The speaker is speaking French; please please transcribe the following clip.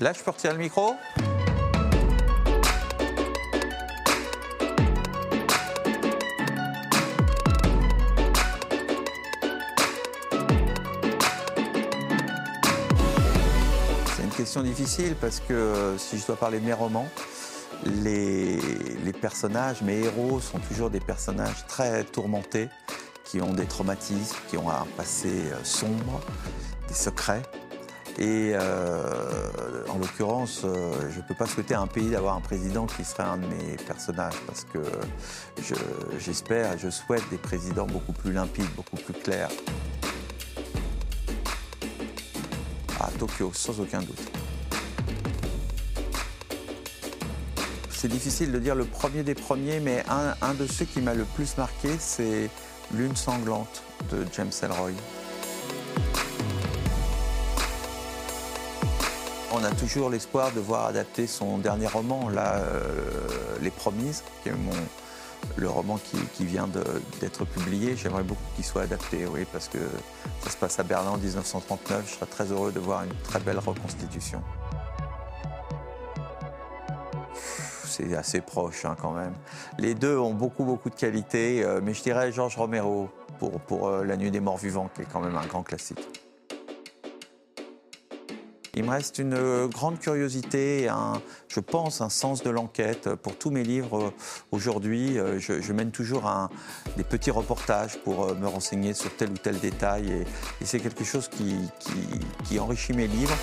Là, je peux retirer le micro C'est une question difficile parce que euh, si je dois parler de mes romans, les, les personnages, mes héros sont toujours des personnages très tourmentés, qui ont des traumatismes, qui ont un passé euh, sombre, des secrets. Et euh, en l'occurrence, euh, je ne peux pas souhaiter à un pays d'avoir un président qui serait un de mes personnages, parce que je- j'espère et je souhaite des présidents beaucoup plus limpides, beaucoup plus clairs. À Tokyo, sans aucun doute. C'est difficile de dire le premier des premiers, mais un, un de ceux qui m'a le plus marqué, c'est Lune sanglante de James Ellroy. On a toujours l'espoir de voir adapter son dernier roman, là, euh, Les Promises, qui est mon, le roman qui, vient d'être publié. J'aimerais beaucoup qu'il soit adapté, oui, parce que ça se passe à Berlin en 1939. Je serais très heureux de voir une très belle reconstitution. C'est assez proche hein, quand même. Les deux ont beaucoup, beaucoup de qualités, euh, mais je dirais Georges Romero pour, pour euh, La Nuit des Morts Vivants, qui est quand même un grand classique. Il me reste une euh, grande curiosité, un, je pense un sens de l'enquête. Pour tous mes livres euh, aujourd'hui, euh, je, mène toujours des petits reportages pour me renseigner sur tel ou tel détail. Et, c'est quelque chose qui enrichit mes livres.